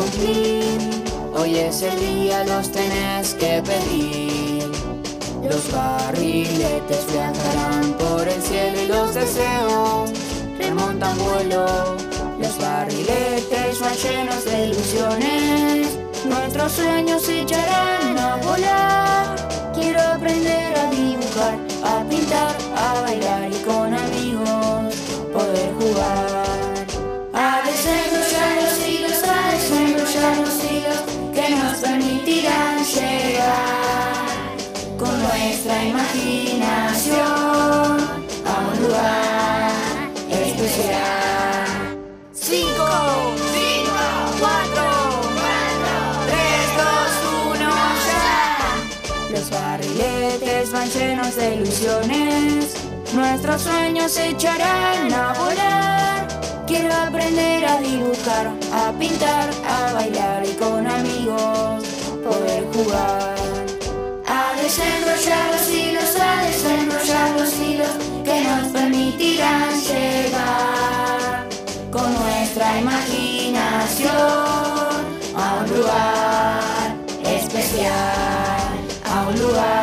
Hoy es el día, los tenés que pedir. Los barriletes viajarán por el cielo y los deseos remontan vuelo. Los barriletes van llenos de ilusiones. Nuestros sueños se echarán nuestra imaginación a un lugar especial. Cinco, cinco, cuatro, tres, dos, uno, ya. Los barriletes van llenos de ilusiones. Nuestros sueños se echarán a volar. Quiero aprender a dibujar, a pintar, a bailar y con amigos poder jugar. nuestra imaginación a un lugar especial, a un lugar.